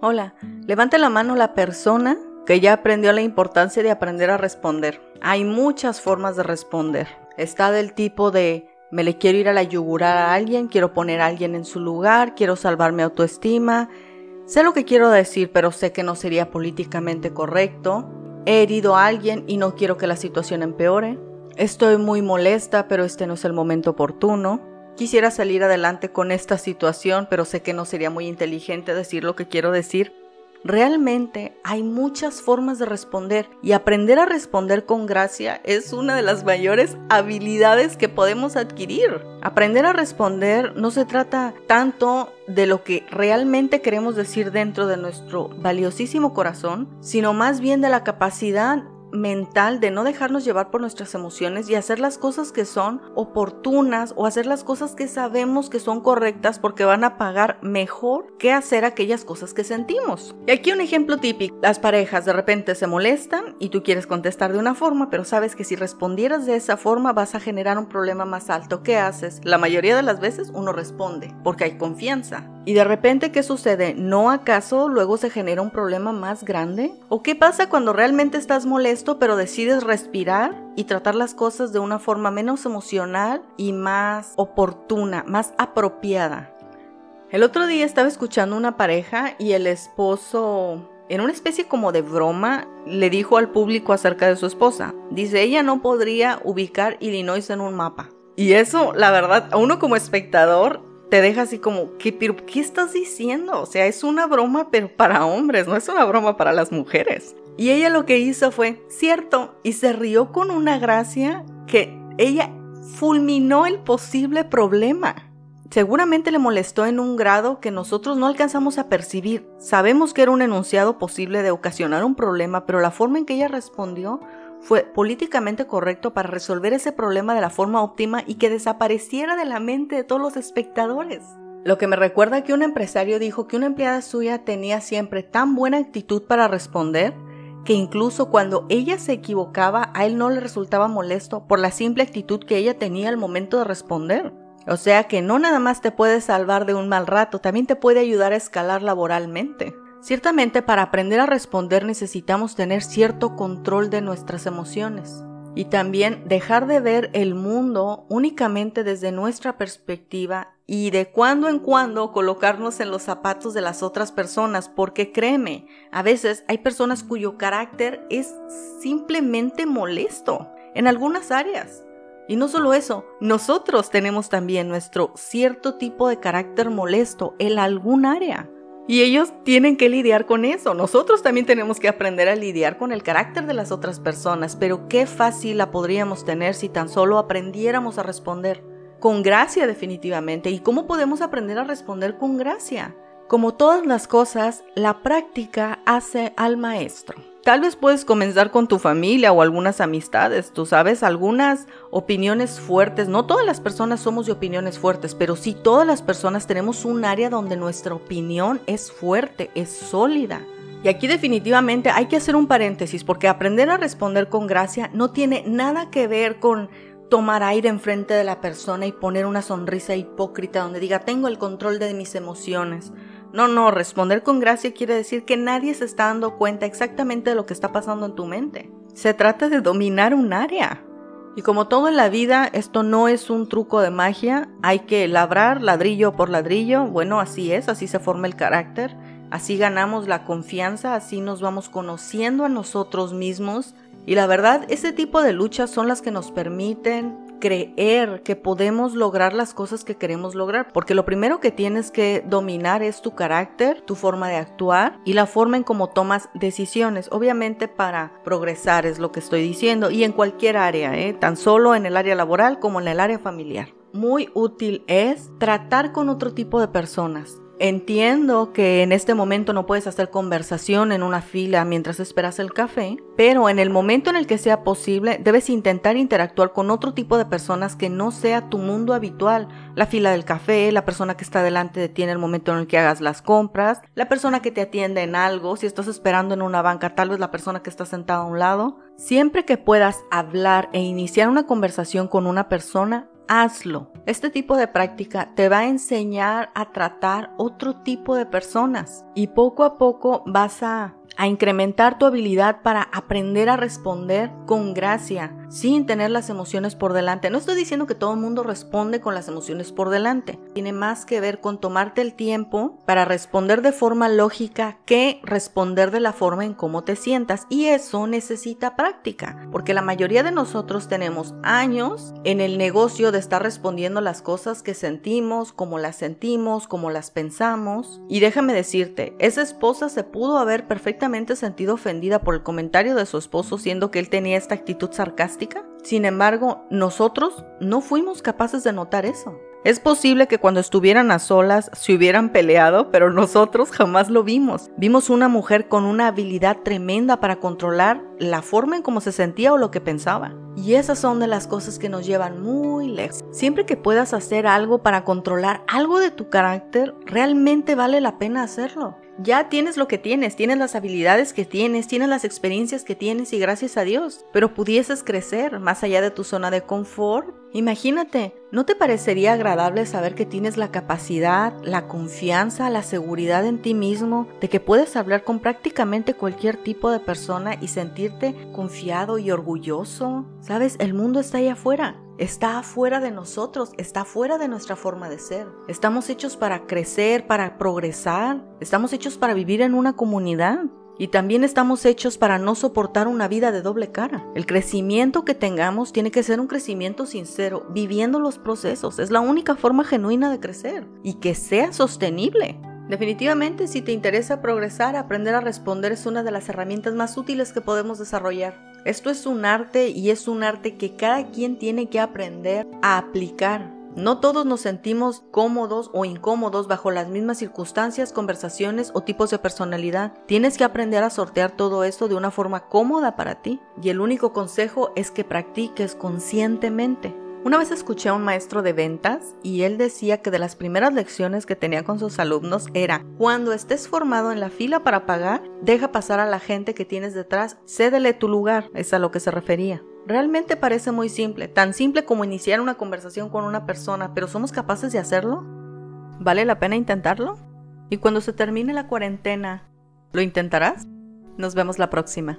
Hola, levante la mano la persona que ya aprendió la importancia de aprender a responder. Hay muchas formas de responder. Está del tipo de me le quiero ir a la yugurar a alguien, quiero poner a alguien en su lugar, quiero salvar mi autoestima. Sé lo que quiero decir, pero sé que no sería políticamente correcto. He herido a alguien y no quiero que la situación empeore. Estoy muy molesta, pero este no es el momento oportuno. Quisiera salir adelante con esta situación, pero sé que no sería muy inteligente decir lo que quiero decir. Realmente hay muchas formas de responder y aprender a responder con gracia es una de las mayores habilidades que podemos adquirir. Aprender a responder no se trata tanto de lo que realmente queremos decir dentro de nuestro valiosísimo corazón, sino más bien de la capacidad mental de no dejarnos llevar por nuestras emociones y hacer las cosas que son oportunas o hacer las cosas que sabemos que son correctas porque van a pagar mejor que hacer aquellas cosas que sentimos. Y aquí un ejemplo típico, las parejas de repente se molestan y tú quieres contestar de una forma, pero sabes que si respondieras de esa forma vas a generar un problema más alto. ¿Qué haces? La mayoría de las veces uno responde porque hay confianza. Y de repente, ¿qué sucede? ¿No acaso luego se genera un problema más grande? ¿O qué pasa cuando realmente estás molesto pero decides respirar y tratar las cosas de una forma menos emocional y más oportuna, más apropiada? El otro día estaba escuchando una pareja y el esposo en una especie como de broma, le dijo al público acerca de su esposa. Dice, ella no podría ubicar Illinois en un mapa. Y eso, la verdad, a uno como espectador te deja así como, ¿qué, ¿qué estás diciendo? O sea, es una broma, pero para hombres, no es una broma para las mujeres. Y ella lo que hizo fue, cierto, y se rió con una gracia que ella fulminó el posible problema. Seguramente le molestó en un grado que nosotros no alcanzamos a percibir. Sabemos que era un enunciado posible de ocasionar un problema, pero la forma en que ella respondió fue políticamente correcto para resolver ese problema de la forma óptima y que desapareciera de la mente de todos los espectadores. Lo que me recuerda que un empresario dijo que una empleada suya tenía siempre tan buena actitud para responder que incluso cuando ella se equivocaba a él no le resultaba molesto por la simple actitud que ella tenía al momento de responder. O sea que no nada más te puede salvar de un mal rato, también te puede ayudar a escalar laboralmente. Ciertamente para aprender a responder necesitamos tener cierto control de nuestras emociones y también dejar de ver el mundo únicamente desde nuestra perspectiva y de cuando en cuando colocarnos en los zapatos de las otras personas, porque créeme, a veces hay personas cuyo carácter es simplemente molesto en algunas áreas. Y no solo eso, nosotros tenemos también nuestro cierto tipo de carácter molesto en algún área. Y ellos tienen que lidiar con eso. Nosotros también tenemos que aprender a lidiar con el carácter de las otras personas, pero qué fácil la podríamos tener si tan solo aprendiéramos a responder. Con gracia definitivamente. ¿Y cómo podemos aprender a responder con gracia? Como todas las cosas, la práctica hace al maestro. Tal vez puedes comenzar con tu familia o algunas amistades, tú sabes, algunas opiniones fuertes. No todas las personas somos de opiniones fuertes, pero sí todas las personas tenemos un área donde nuestra opinión es fuerte, es sólida. Y aquí definitivamente hay que hacer un paréntesis porque aprender a responder con gracia no tiene nada que ver con tomar aire enfrente de la persona y poner una sonrisa hipócrita donde diga tengo el control de mis emociones. No, no, responder con gracia quiere decir que nadie se está dando cuenta exactamente de lo que está pasando en tu mente. Se trata de dominar un área. Y como todo en la vida, esto no es un truco de magia, hay que labrar ladrillo por ladrillo, bueno, así es, así se forma el carácter, así ganamos la confianza, así nos vamos conociendo a nosotros mismos. Y la verdad, ese tipo de luchas son las que nos permiten creer que podemos lograr las cosas que queremos lograr, porque lo primero que tienes que dominar es tu carácter, tu forma de actuar y la forma en cómo tomas decisiones, obviamente para progresar es lo que estoy diciendo y en cualquier área, ¿eh? tan solo en el área laboral como en el área familiar. Muy útil es tratar con otro tipo de personas, Entiendo que en este momento no puedes hacer conversación en una fila mientras esperas el café, pero en el momento en el que sea posible debes intentar interactuar con otro tipo de personas que no sea tu mundo habitual. La fila del café, la persona que está delante de ti en el momento en el que hagas las compras, la persona que te atiende en algo, si estás esperando en una banca, tal vez la persona que está sentada a un lado. Siempre que puedas hablar e iniciar una conversación con una persona, hazlo. Este tipo de práctica te va a enseñar a tratar otro tipo de personas y poco a poco vas a a incrementar tu habilidad para aprender a responder con gracia, sin tener las emociones por delante. No estoy diciendo que todo el mundo responde con las emociones por delante. Tiene más que ver con tomarte el tiempo para responder de forma lógica que responder de la forma en cómo te sientas. Y eso necesita práctica, porque la mayoría de nosotros tenemos años en el negocio de estar respondiendo las cosas que sentimos, como las sentimos, como las pensamos. Y déjame decirte, esa esposa se pudo haber perfectamente sentido ofendida por el comentario de su esposo siendo que él tenía esta actitud sarcástica? Sin embargo, nosotros no fuimos capaces de notar eso. Es posible que cuando estuvieran a solas se hubieran peleado, pero nosotros jamás lo vimos. Vimos una mujer con una habilidad tremenda para controlar la forma en cómo se sentía o lo que pensaba. Y esas son de las cosas que nos llevan muy lejos. Siempre que puedas hacer algo para controlar algo de tu carácter, realmente vale la pena hacerlo ya tienes lo que tienes, tienes las habilidades que tienes, tienes las experiencias que tienes y gracias a Dios, pero pudieses crecer más allá de tu zona de confort. Imagínate, ¿no te parecería agradable saber que tienes la capacidad, la confianza, la seguridad en ti mismo, de que puedes hablar con prácticamente cualquier tipo de persona y sentirte confiado y orgulloso? Sabes, el mundo está allá afuera está afuera de nosotros, está fuera de nuestra forma de ser. Estamos hechos para crecer, para progresar, estamos hechos para vivir en una comunidad. Y también estamos hechos para no soportar una vida de doble cara. El crecimiento que tengamos tiene que ser un crecimiento sincero, viviendo los procesos. Es la única forma genuina de crecer y que sea sostenible. Definitivamente, si te interesa progresar, aprender a responder es una de las herramientas más útiles que podemos desarrollar. Esto es un arte y es un arte que cada quien tiene que aprender a aplicar. No todos nos sentimos cómodos o incómodos bajo las mismas circunstancias, conversaciones o tipos de personalidad. Tienes que aprender a sortear todo esto de una forma cómoda para ti. Y el único consejo es que practiques conscientemente. Una vez escuché a un maestro de ventas y él decía que de las primeras lecciones que tenía con sus alumnos era, cuando estés formado en la fila para pagar, deja pasar a la gente que tienes detrás, cédele tu lugar, es a lo que se refería. Realmente parece muy simple, tan simple como iniciar una conversación con una persona, pero ¿somos capaces de hacerlo? ¿Vale la pena intentarlo? Y cuando se termine la cuarentena, ¿lo intentarás? Nos vemos la próxima.